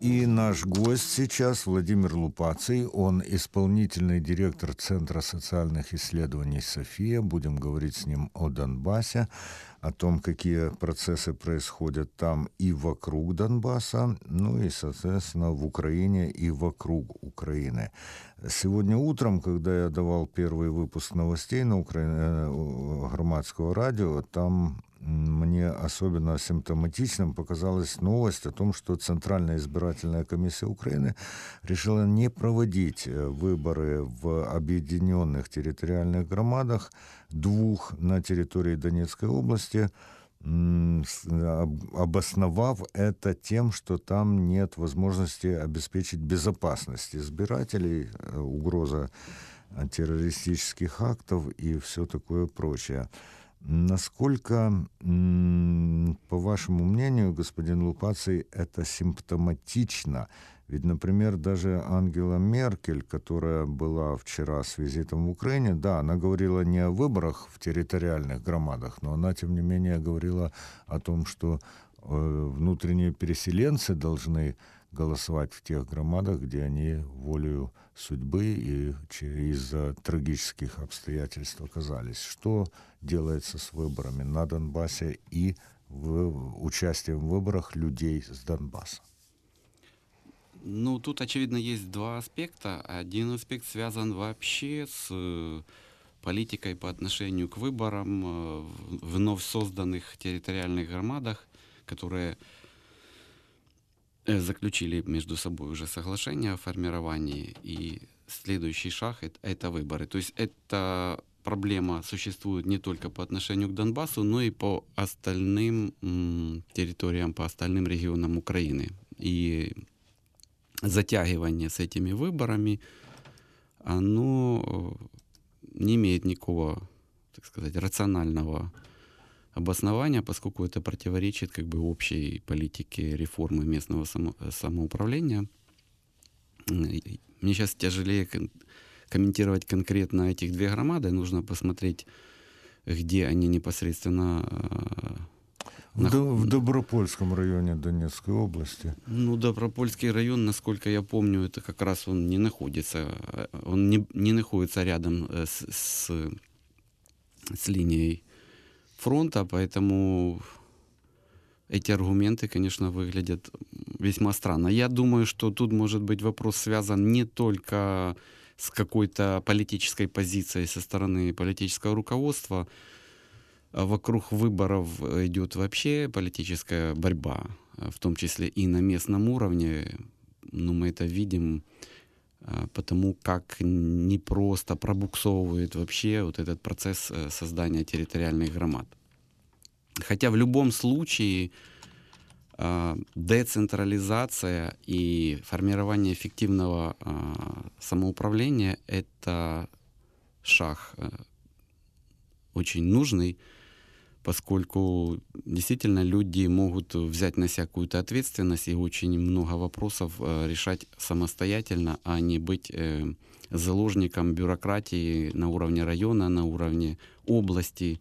И наш гость сейчас Владимир Лупаций, он исполнительный директор Центра социальных исследований «София». Будем говорить с ним о Донбассе, о том, какие процессы происходят там и вокруг Донбасса, ну и, соответственно, в Украине и вокруг Украины. Сегодня утром, когда я давал первый выпуск новостей на Украине, э, громадского радио, там мне особенно симптоматичным показалась новость о том, что Центральная избирательная комиссия Украины решила не проводить э, выборы в объединенных территориальных громадах, двух на территории Донецкой области, обосновав это тем, что там нет возможности обеспечить безопасность избирателей, э, угроза террористических актов и все такое прочее. Насколько, по вашему мнению, господин Лупаций, это симптоматично? Ведь, например, даже Ангела Меркель, которая была вчера с визитом в Украине, да, она говорила не о выборах в территориальных громадах, но она, тем не менее, говорила о том, что э, внутренние переселенцы должны голосовать в тех громадах, где они волею судьбы и из-за трагических обстоятельств оказались. Что делается с выборами на Донбассе и в, участием в выборах людей с Донбасса? Ну, тут, очевидно, есть два аспекта. Один аспект связан вообще с э, политикой по отношению к выборам э, в вновь созданных территориальных громадах, которые Э, заключили между собой уже соглашение о формировании, и следующий шаг это, это выборы. То есть эта проблема существует не только по отношению к Донбассу, но и по остальным территориям, по остальным регионам Украины. И затягивание с этими выборами, оно э, не имеет никакого, так сказать, рационального обоснования, поскольку это противоречит как бы общей политике реформы местного само, самоуправления. Мне сейчас тяжелее комментировать конкретно этих две громады. Нужно посмотреть, где они непосредственно в, До, в Добропольском районе Донецкой области. Ну, Добропольский район, насколько я помню, это как раз он не находится, он не, не находится рядом э, с, с, с линией фронта, поэтому эти аргументы, конечно, выглядят весьма странно. Я думаю, что тут может быть вопрос связан не только с какой-то политической позицией со стороны политического руководства. А вокруг выборов идет вообще политическая борьба, в том числе и на местном уровне. Ну, мы это видим а, потому как не просто пробуксовывает вообще вот этот процесс э, создания территориальных громад. Хотя в любом случае децентрализация и формирование эффективного а, самоуправления — это шаг э, очень нужный, поскольку действительно люди могут взять на себя какую-то ответственность и очень много вопросов э, решать самостоятельно, а не быть э, заложником бюрократии на уровне района, на уровне области.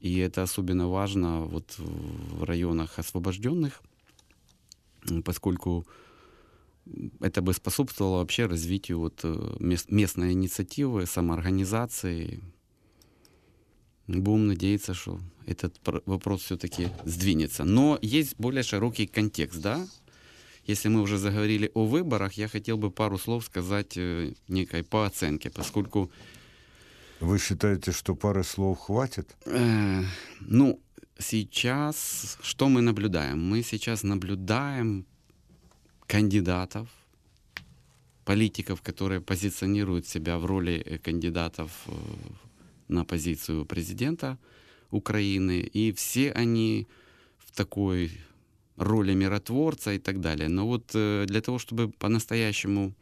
И это особенно важно вот в районах освобожденных, поскольку это бы способствовало вообще развитию вот э, местной инициативы, самоорганизации, Будем надеяться, что этот вопрос все-таки сдвинется. Но есть более широкий контекст, да? Если мы уже заговорили о выборах, я хотел бы пару слов сказать э, некой по оценке, поскольку... Вы считаете, что пары слов хватит? Э, ну, сейчас что мы наблюдаем? Мы сейчас наблюдаем кандидатов, политиков, которые позиционируют себя в роли э, кандидатов э, на позицию президента Украины, и все они в такой роли миротворца и так далее. Но вот э, для того, чтобы по-настоящему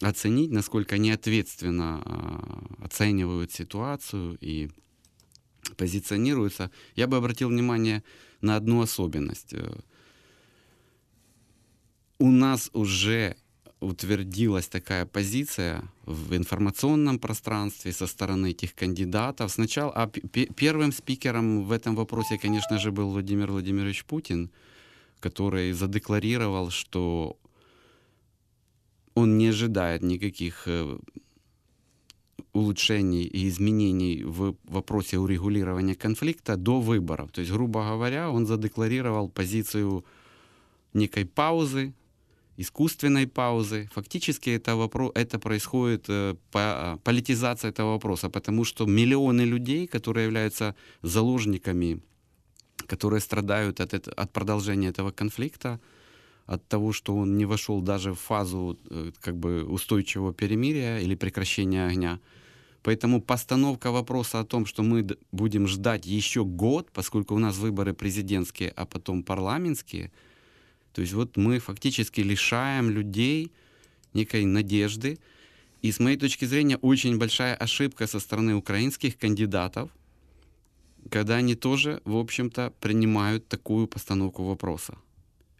оценить, насколько они ответственно а, оценивают ситуацию и позиционируются, я бы обратил внимание на одну особенность. Э, у нас уже утвердилась такая позиция в информационном пространстве со стороны этих кандидатов. Сначала, а первым спикером в этом вопросе, конечно же, был Владимир Владимирович Путин, который задекларировал, что он не ожидает никаких э, улучшений и изменений в вопросе урегулирования конфликта до выборов. То есть, грубо говоря, он задекларировал позицию некой паузы, искусственной паузы. Фактически это, вопрос, это происходит э, по, политизация этого вопроса, потому что миллионы людей, которые являются заложниками, которые страдают от, это, от продолжения этого конфликта, от того, что он не вошел даже в фазу э, как бы устойчивого перемирия или прекращения огня. Поэтому постановка вопроса о том, что мы будем ждать еще год, поскольку у нас выборы президентские, а потом парламентские, то есть вот мы фактически лишаем людей некой надежды. И с моей точки зрения очень большая ошибка со стороны украинских кандидатов, когда они тоже, в общем-то, принимают такую постановку вопроса.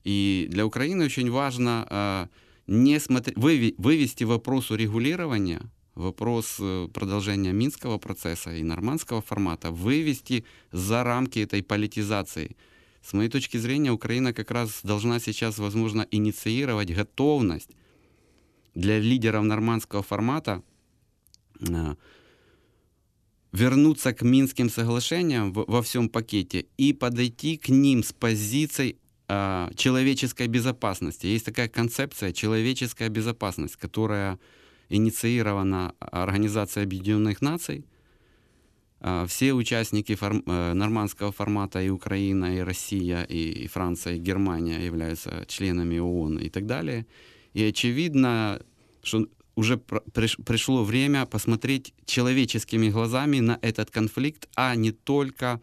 И для Украины очень важно э, не смотри, выви, вывести вопрос урегулирования, вопрос э, продолжения Минского процесса и нормандского формата, вывести за рамки этой политизации. С моей точки зрения, Украина как раз должна сейчас, возможно, инициировать готовность для лидеров нормандского формата э, вернуться к Минским соглашениям во всем пакете и подойти к ним с позицией э, человеческой безопасности. Есть такая концепция человеческая безопасность, которая инициирована Организацией Объединенных Наций. Э, все участники форм, э, нормандского формата и Украина, и Россия, и Франция, и Германия являются членами ООН и так далее. И очевидно, что уже пришло время посмотреть человеческими глазами на этот конфликт, а не только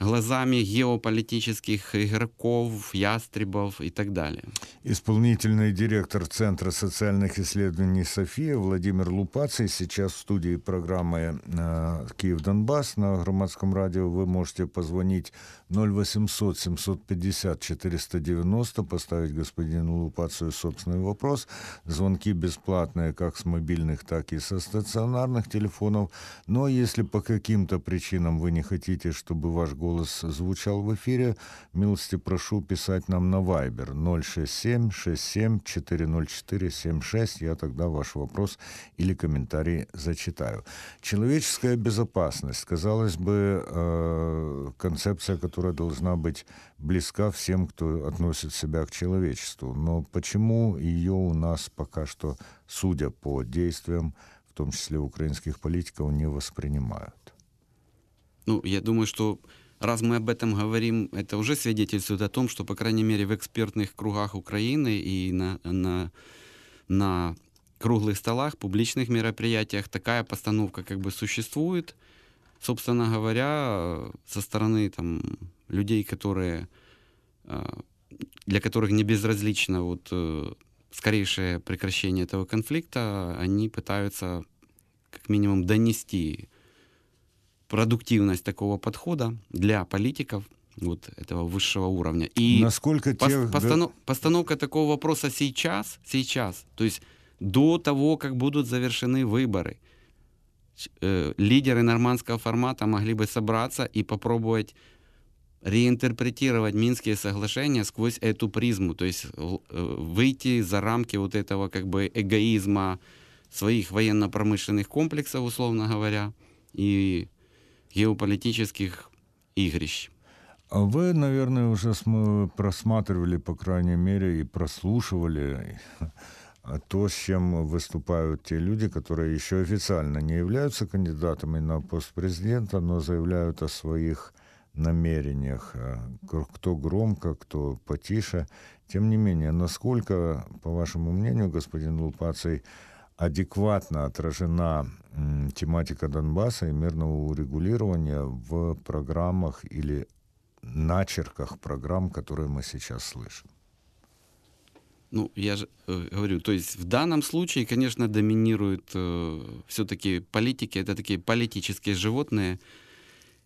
глазами геополитических игроков, ястребов и так далее. Исполнительный директор Центра социальных исследований «София» Владимир Лупаций сейчас в студии программы э, «Киев-Донбасс» на Громадском радио. Вы можете позвонить 0800 750 490, поставить господину Лупацию собственный вопрос. Звонки бесплатные как с мобильных, так и со стационарных телефонов. Но если по каким-то причинам вы не хотите, чтобы ваш голос звучал в эфире, милости прошу писать нам на Viber 067 67 404 76. Я тогда ваш вопрос или комментарий зачитаю. Человеческая безопасность, казалось бы, э, концепция, которая должна быть близка всем, кто относит себя к человечеству. Но почему ее у нас пока что, судя по действиям, в том числе украинских политиков, не воспринимают? Ну, я думаю, что раз мы об этом говорим, это уже свидетельствует о том, что, по крайней мере, в экспертных кругах Украины и на, на, на круглых столах, публичных мероприятиях такая постановка как бы существует. Собственно говоря, со стороны там, людей, которые, а, для которых не безразлично вот, э, скорейшее прекращение этого конфликта, они пытаются как минимум донести продуктивность такого подхода для политиков вот этого высшего уровня. И насколько пос, тех, постанов, да... постановка такого вопроса сейчас, сейчас, то есть до того, как будут завершены выборы, э, лидеры нормандского формата могли бы собраться и попробовать реинтерпретировать Минские соглашения сквозь эту призму, то есть э, выйти за рамки вот этого как бы эгоизма своих военно-промышленных комплексов, условно говоря, и геополитических игрищ. А вы, наверное, уже просматривали, по крайней мере, и прослушивали то, с чем выступают те люди, которые еще официально не являются кандидатами на пост президента, но заявляют о своих намерениях. А, кто громко, кто потише. Тем не менее, насколько, по вашему мнению, господин Лупаций, адекватно отражена тематика Донбасса и мирного урегулирования в программах или начерках программ, которые мы сейчас слышим? Ну, я же э, говорю, то есть в данном случае, конечно, доминируют э, все-таки политики, это такие политические животные,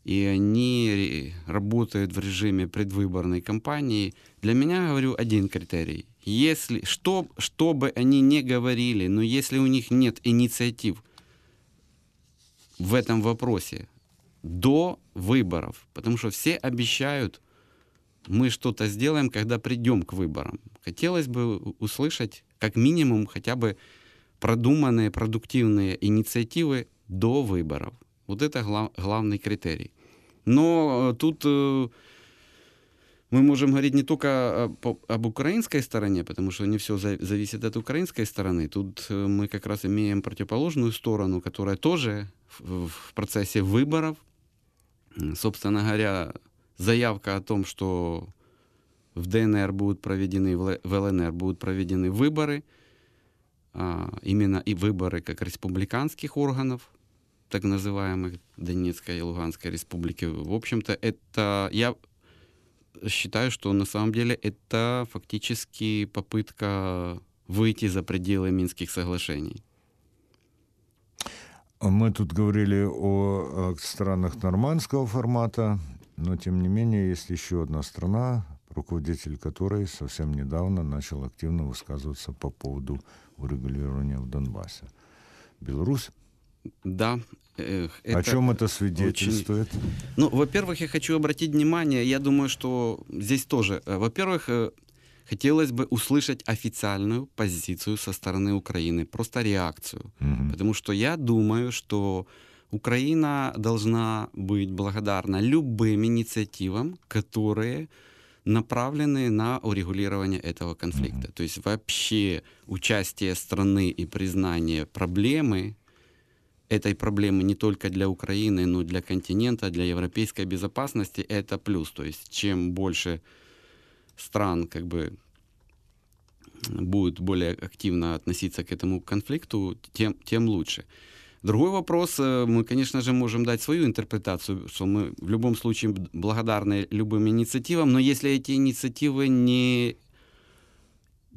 и они работают в режиме предвыборной кампании. Для меня, говорю, один критерий. Если, что, что бы они ни говорили, но если у них нет инициатив в этом вопросе до выборов, потому что все обещают, мы что-то сделаем, когда придем к выборам. Хотелось бы услышать как минимум хотя бы продуманные, продуктивные инициативы до выборов. Вот это глав, главный критерий. Но тут мы можем говорить не только об украинской стороне, потому что не все зависит от украинской стороны. Тут э, мы как раз имеем противоположную сторону, которая тоже в процессе выборов, собственно говоря, заявка о том, что в ДНР будут проведены, в ЛНР будут проведены выборы, а, именно и выборы как республиканских органов, так называемых Донецкой и Луганской республики. В общем-то, это я считаю, что на самом деле это фактически попытка выйти за пределы Минских соглашений. Мы тут говорили о странах нормандского формата, но тем не менее есть еще одна страна, руководитель которой совсем недавно начал активно высказываться по поводу урегулирования в Донбассе. Беларусь? Да, это О чем это свидетельствует? Очень... Ну, во-первых, я хочу обратить внимание, я думаю, что здесь тоже, э, во-первых, э, хотелось бы услышать официальную позицию со стороны Украины, просто реакцию. Угу. Потому что я думаю, что Украина должна быть благодарна любым инициативам, которые направлены на урегулирование этого конфликта. Mm-hmm. То есть вообще участие страны и признание проблемы этой проблемы не только для Украины, но и для континента, для европейской безопасности, это плюс. То есть чем больше стран как бы будет более активно относиться к этому конфликту, тем, тем лучше. Другой вопрос, э, мы, конечно же, можем дать свою интерпретацию, что мы в любом случае благодарны любым инициативам, но если эти инициативы не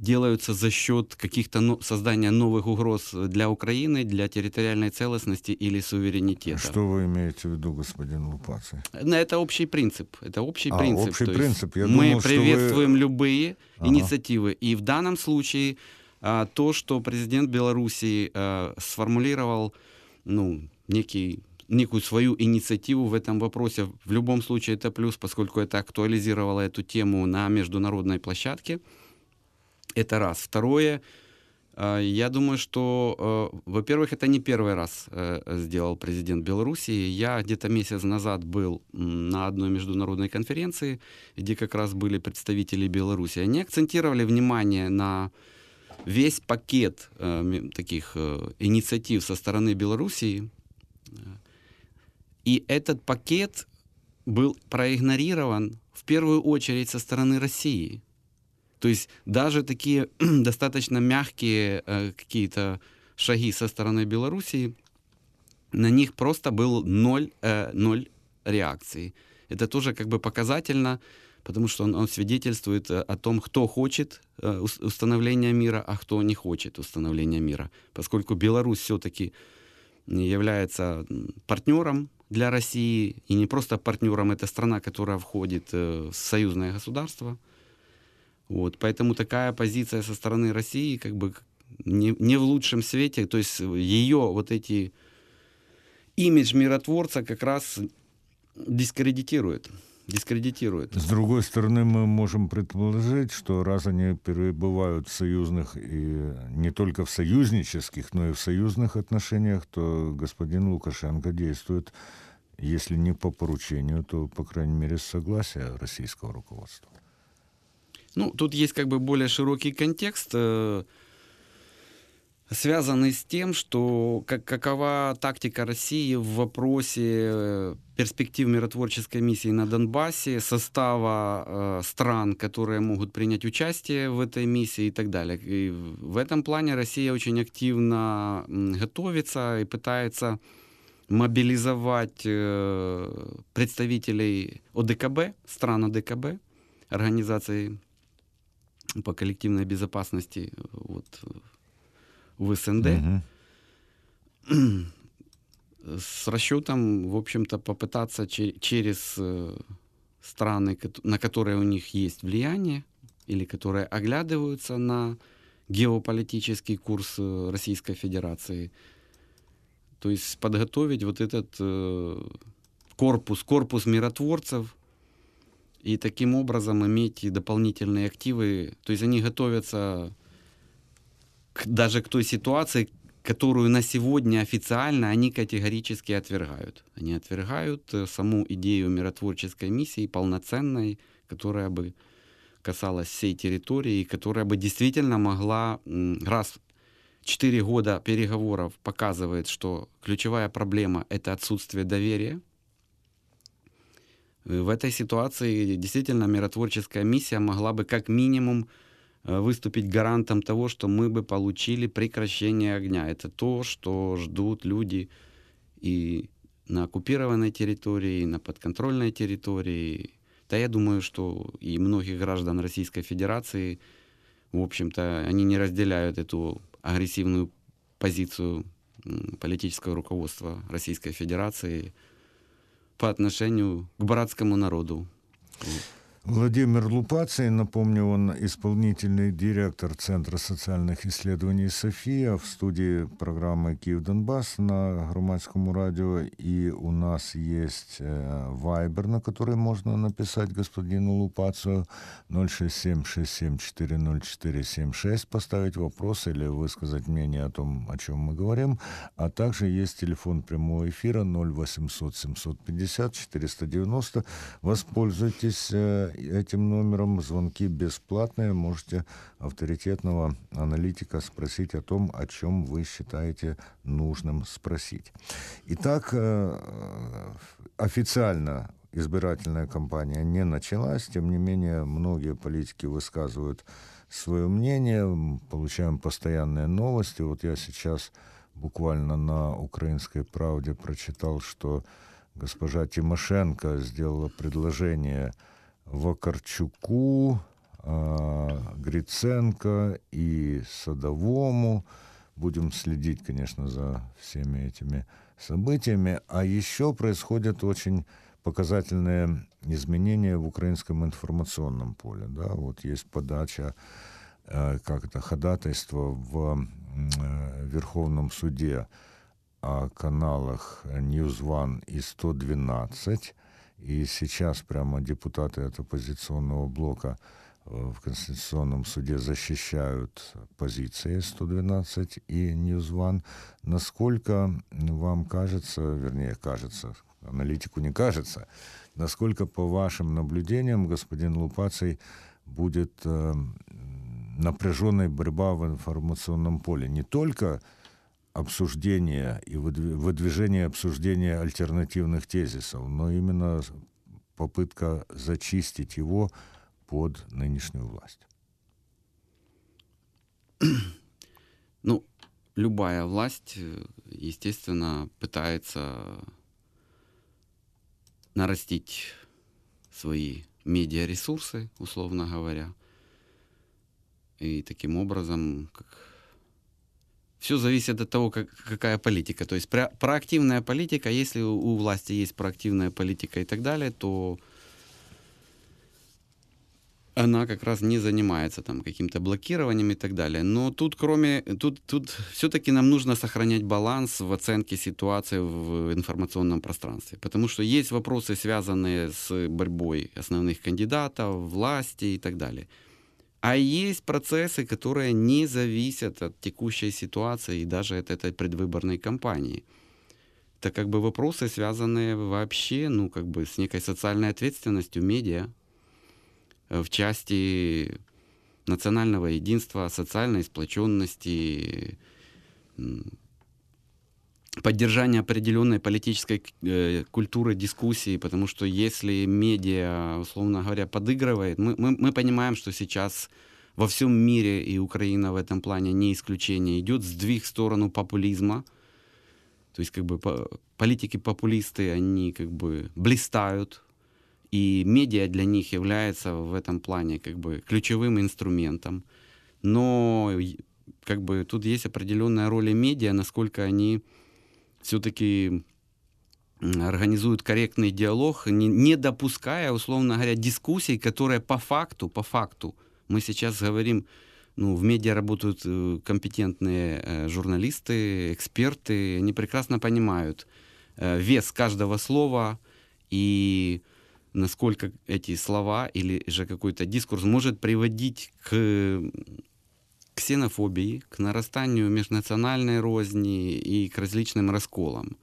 делаются за счет каких-то но, создания новых угроз для Украины, для территориальной целостности или суверенитета. Что вы имеете в виду, господин Лупаци? Ну, это общий принцип. Это общий а, принцип. Общий То принцип. Я мы думал, приветствуем вы... любые ага. инициативы. И в данном случае а, то, что президент Беларуси а, сформулировал ну, некий некую свою инициативу в этом вопросе. В любом случае это плюс, поскольку это актуализировало эту тему на международной площадке. Это раз. Второе, а, я думаю, что, э, во-первых, это не первый раз э, сделал президент Беларуси. Я где-то месяц назад был на одной международной конференции, где как раз были представители Беларуси. Они акцентировали внимание на весь пакет э, таких инициатив со стороны Белоруссии. И этот пакет был проигнорирован в первую очередь со стороны России. То есть даже такие достаточно мягкие э, какие-то шаги со стороны Белоруссии, на них просто был ноль, э, ноль реакции. Это тоже как бы показательно, потому что он, он свидетельствует э, о том, кто хочет э, установления мира, а кто не хочет установления мира. Поскольку Беларусь все-таки является партнером для России, и не просто партнером, это страна, которая входит э, в союзное государство – вот, поэтому такая позиция со стороны России как бы не, не в лучшем свете, то есть ее вот эти имидж миротворца как раз дискредитирует. Дискредитирует. С другой стороны, мы можем предположить, что раз они перебывают в союзных и не только в союзнических, но и в союзных отношениях, то господин Лукашенко действует, если не по поручению, то, по крайней мере, с согласия российского руководства. Ну, тут есть как бы более широкий контекст, э, связанный с тем, что как, какова тактика России в вопросе э, перспектив миротворческой миссии на Донбассе, состава э, стран, которые могут принять участие в этой миссии и так далее. И в этом плане Россия очень активно готовится и пытается мобилизовать э, представителей ОДКБ, стран ОДКБ, организации по коллективной безопасности вот, в СНД. Угу. С расчетом, в общем-то, попытаться через э, страны, на которые у них есть влияние, или которые оглядываются на геополитический курс э, Российской Федерации, то есть подготовить вот этот э, корпус, корпус миротворцев, и таким образом иметь дополнительные активы. То есть они готовятся к, даже к той ситуации, которую на сегодня официально они категорически отвергают. Они отвергают э, саму идею миротворческой миссии полноценной, которая бы касалась всей территории, которая бы действительно могла раз четыре года переговоров показывает, что ключевая проблема — это отсутствие доверия. Э, в этой ситуации действительно миротворческая миссия могла бы как минимум Э, выступить гарантом того, что мы бы получили прекращение огня. Это то, что ждут люди и на оккупированной территории, и на подконтрольной территории. Да я думаю, что и многих граждан Российской Федерации, в общем-то, они не разделяют эту агрессивную позицию политического руководства Российской Федерации по отношению к братскому народу. Владимир Лупаций, напомню, он исполнительный директор Центра социальных исследований «София» в студии программы «Киев-Донбасс» на Громадскому радио. И у нас есть э, вайбер, на который можно написать господину Лупацию 067-6740-476, поставить вопрос или высказать мнение о том, о чем мы говорим. А также есть телефон прямого эфира 0800 750 490. Воспользуйтесь э, этим номером. Звонки бесплатные. Можете авторитетного аналитика спросить о том, о чем вы считаете нужным спросить. Итак, э, официально избирательная кампания не началась, тем не менее многие политики высказывают свое мнение, получаем постоянные новости. Вот я сейчас буквально на «Украинской правде» прочитал, что госпожа Тимошенко сделала предложение Вакарчуку, Гриценко и Садовому. Будем следить, конечно, за всеми этими событиями. А еще происходят очень показательные изменения в украинском информационном поле. Да? Вот есть подача, как это, ходатайство в Верховном суде о каналах News One и 112 и сейчас прямо депутаты от оппозиционного блока э, в Конституционном суде защищают позиции 112 и One. Насколько вам кажется, вернее, кажется, аналитику не кажется, насколько по вашим наблюдениям, господин Лупаций, будет э, напряженная борьба в информационном поле? Не только обсуждения и выдвижения обсуждения альтернативных тезисов, но именно попытка зачистить его под нынешнюю власть. Ну, любая власть, естественно, пытается нарастить свои медиаресурсы, условно говоря, и таким образом, как все зависит от того, как, какая политика. То есть про, проактивная политика, если у, у власти есть проактивная политика и так далее, то она как раз не занимается там каким-то блокированием и так далее. Но тут кроме, тут, тут все-таки нам нужно сохранять баланс в оценке ситуации в информационном пространстве. Потому что есть вопросы, связанные с борьбой основных кандидатов, власти и так далее. А есть процессы, которые не зависят от текущей ситуации и даже от этой предвыборной кампании. Это как бы вопросы, связанные вообще, ну, как бы с некой социальной ответственностью медиа э, в части национального единства, социальной сплоченности, поддержание определенной политической э, культуры дискуссии, потому что если медиа, условно говоря, подыгрывает, мы, мы, мы понимаем, что сейчас во всем мире, и Украина в этом плане не исключение, идет сдвиг в сторону популизма. То есть как бы политики-популисты, они как бы блистают, и медиа для них является в этом плане как бы ключевым инструментом. Но как бы тут есть определенная роль медиа, насколько они все-таки организуют корректный диалог, не, не допуская, условно говоря, дискуссий, которые по факту, по факту, мы сейчас говорим, ну, в медиа работают э, компетентные э, журналисты, эксперты, они прекрасно понимают э, вес каждого слова и насколько эти слова или же какой-то дискурс может приводить к ксенофобии, к нарастанию межнациональной розни и к различным расколам.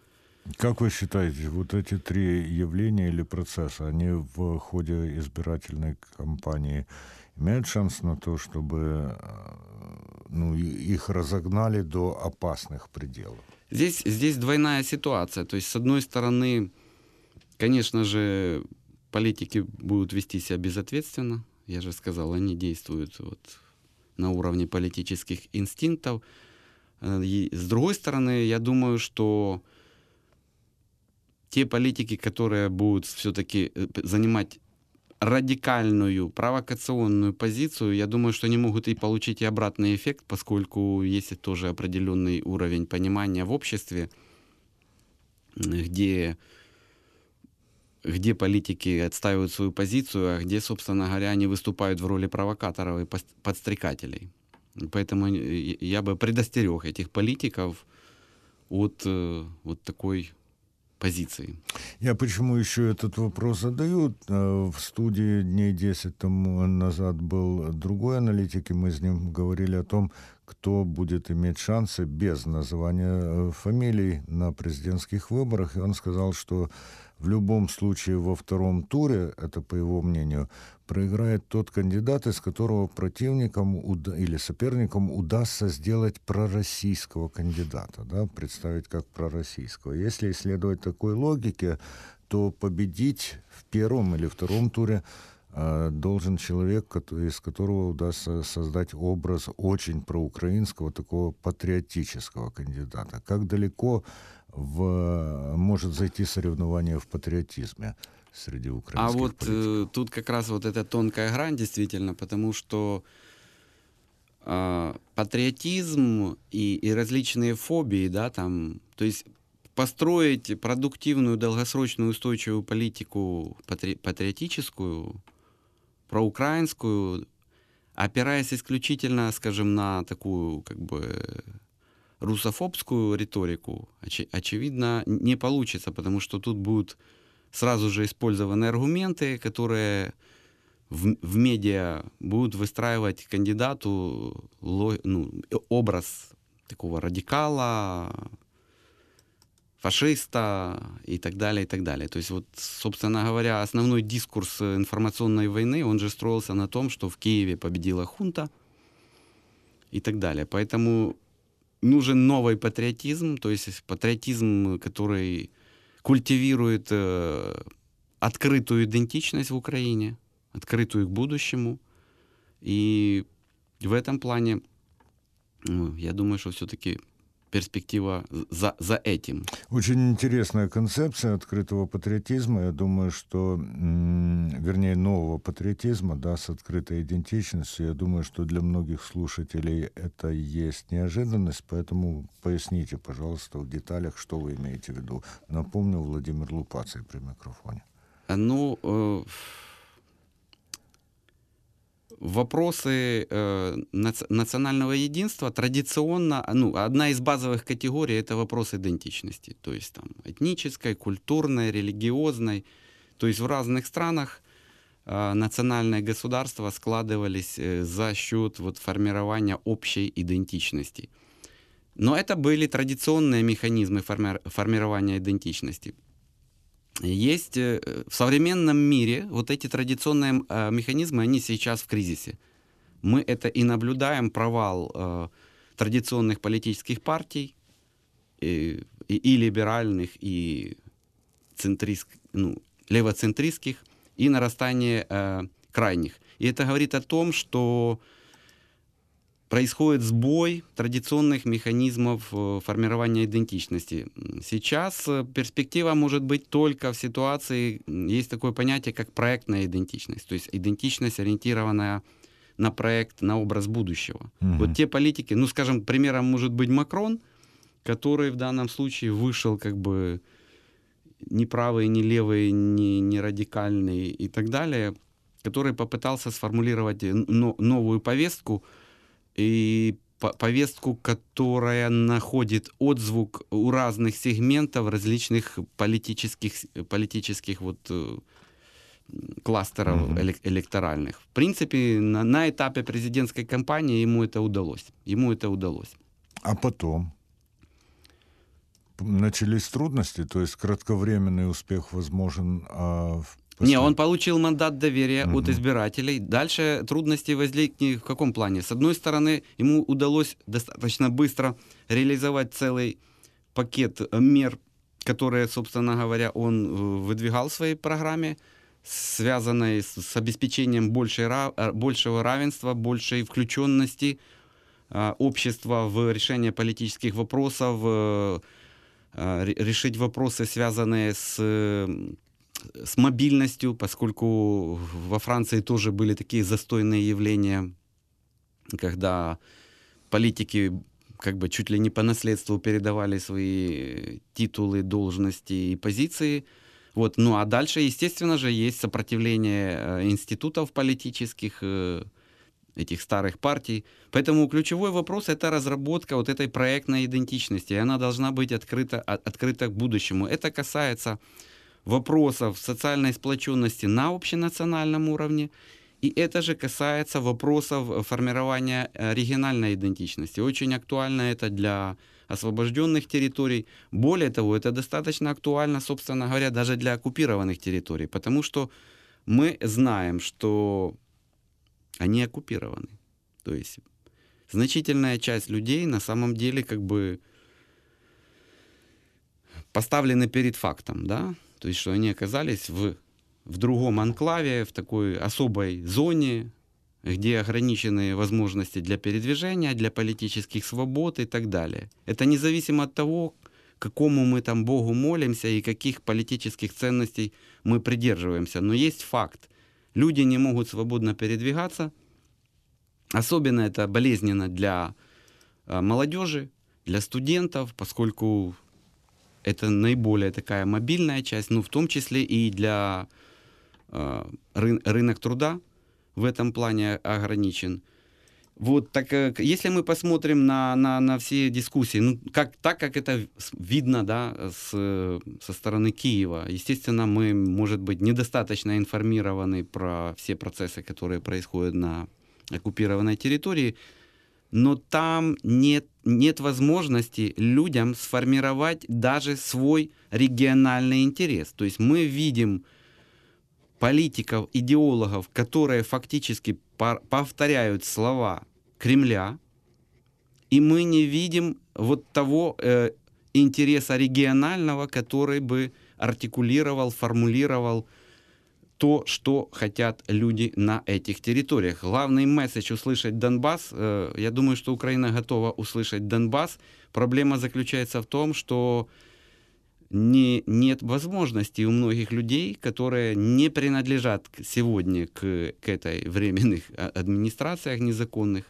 Как вы считаете, вот эти три явления или процесса, они в ходе избирательной кампании имеют шанс на то, чтобы э, ну, их разогнали до опасных пределов? Здесь, здесь двойная ситуация. То есть, с одной стороны, конечно же, политики будут вести себя безответственно. Я же сказал, они действуют вот на уровне политических инстинктов. Э, и с другой стороны, я думаю, что те политики, которые будут все-таки э, занимать радикальную, провокационную позицию, я думаю, что они могут и получить и обратный эффект, поскольку есть тоже определенный уровень понимания в обществе, где, где политики отстаивают свою позицию, а где, собственно говоря, они выступают в роли провокаторов и подстрекателей. Поэтому я бы предостерег этих политиков от э, вот такой позиции. Я почему еще этот вопрос задаю? Э, в студии дней 10 тому назад был другой аналитик, и мы с ним говорили о том, кто будет иметь шансы без называния э, фамилий на президентских выборах. И он сказал, что в любом случае во втором туре, это по его мнению, проиграет тот кандидат, из которого противникам или соперникам удастся сделать пророссийского кандидата, да, представить как пророссийского. Если исследовать такой логике, то победить в первом или втором туре должен человек, из которого удастся создать образ очень проукраинского, такого патриотического кандидата. Как далеко в, может зайти соревнование в патриотизме среди украинских А вот э, политиков. тут как раз вот эта тонкая грань действительно, потому что э, патриотизм и, и различные фобии, да, там, то есть построить продуктивную, долгосрочную, устойчивую политику патри, патриотическую, проукраинскую, опираясь исключительно, скажем, на такую, как бы, русофобскую риторику, оч, очевидно, не получится, потому что тут будут сразу же использованы аргументы, которые в, в медиа будут выстраивать кандидату ну, образ такого радикала, фашиста и так далее, и так далее. То есть вот, собственно говоря, основной дискурс информационной войны, он же строился на том, что в Киеве победила хунта и так далее. Поэтому нужен новый патриотизм, то есть патриотизм, который культивирует э, открытую идентичность в Украине, открытую к будущему. И в этом плане, ну, я думаю, что все-таки перспектива за, за этим. Очень интересная концепция открытого патриотизма. Я думаю, что, вернее, нового патриотизма, да, с открытой идентичностью. Я думаю, что для многих слушателей это есть неожиданность, поэтому поясните, пожалуйста, в деталях, что вы имеете в виду. Напомню, Владимир Лупаций при микрофоне. Ну, э вопросы э, национального единства традиционно, ну, одна из базовых категорий это вопрос идентичности, то есть там этнической, культурной, религиозной. То есть в разных странах э, национальные государства складывались э, за счет вот, формирования общей идентичности. Но это были традиционные механизмы форми- формирования идентичности есть э, в современном мире вот эти традиционные э, механизмы, они сейчас в кризисе. Мы это и наблюдаем, провал э, традиционных политических партий, и, и, и либеральных, и центрист, ну, левоцентристских, и нарастание э, крайних. И это говорит о том, что происходит сбой традиционных механизмов э, формирования идентичности. Сейчас э, перспектива может быть только в ситуации, есть такое понятие, как проектная идентичность, то есть идентичность, ориентированная на проект, на образ будущего. Угу. Вот те политики, ну, скажем, примером может быть Макрон, который в данном случае вышел как бы не правый, не левый, не, не радикальный и так далее, который попытался сформулировать новую повестку, и повестку, которая находит отзвук у разных сегментов различных политических, политических вот, э, кластеров элек- электоральных. В принципе, на, на этапе президентской кампании ему это удалось. Ему это удалось. А потом начались трудности, то есть кратковременный успех возможен, а в Не, послед- он получил мандат доверия от Мгм. избирателей. Дальше трудности возникли в каком плане? С одной стороны, ему удалось достаточно быстро реализовать целый пакет э, мер, которые, собственно говоря, он э, выдвигал в своей программе, связанной с, с обеспечением большей, э, большего равенства, большей включенности общества в решение политических вопросов, ре- решить вопросы, связанные с с мобильностью, поскольку во Франции тоже были такие застойные явления, когда политики как бы чуть ли не по наследству передавали свои титулы, должности и позиции. Вот. Ну а дальше, естественно же, есть сопротивление э, институтов политических, э, этих старых партий. Поэтому ключевой вопрос – это разработка вот этой проектной идентичности. И она должна быть открыта, от- открыта к будущему. Это касается вопросов социальной сплоченности на общенациональном уровне. И это же касается вопросов э, формирования э, региональной идентичности. Очень актуально это для освобожденных территорий. Более того, это достаточно актуально, собственно говоря, даже для оккупированных территорий, потому что мы знаем, что они оккупированы. То есть значительная часть людей на самом деле как бы поставлены перед фактом, да, то есть что они оказались в, в другом анклаве, в такой особой зоне, где ограничены возможности для передвижения, для политических свобод и так далее. Это независимо от того, какому мы там Богу молимся и каких политических ценностей мы придерживаемся. Но есть факт. Люди не могут свободно передвигаться. Особенно это болезненно для а, молодежи, для студентов, поскольку это наиболее такая мобильная часть, ну, в том числе и для э, рын- рынок труда в этом плане ограничен. Вот так, э, если мы посмотрим на, на, на все дискуссии, ну, как, так как это видно да, с, со стороны Киева, естественно, мы, может быть, недостаточно информированы про все процессы, которые происходят на оккупированной территории, но там нет, нет возможности людям сформировать даже свой региональный интерес. То есть мы видим политиков, идеологов, которые фактически повторяют слова Кремля, и мы не видим вот того э, интереса регионального, который бы артикулировал, формулировал то, что хотят люди на этих территориях. Главный месседж услышать Донбасс, э, я думаю, что Украина готова услышать Донбасс. Проблема заключается в том, что не, нет возможности у многих людей, которые не принадлежат сегодня к, к этой временных а, администрациях незаконных,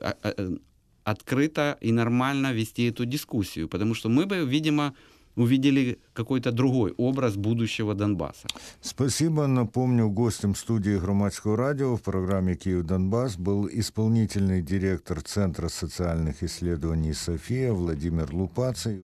а- а- э, открыто и нормально вести эту дискуссию, потому что мы бы, видимо, увидели какой-то другой образ будущего Донбасса. Спасибо. Напомню, гостем студии Громадского радио в программе «Киев-Донбасс» был исполнительный директор Центра социальных исследований «София» Владимир Лупаций.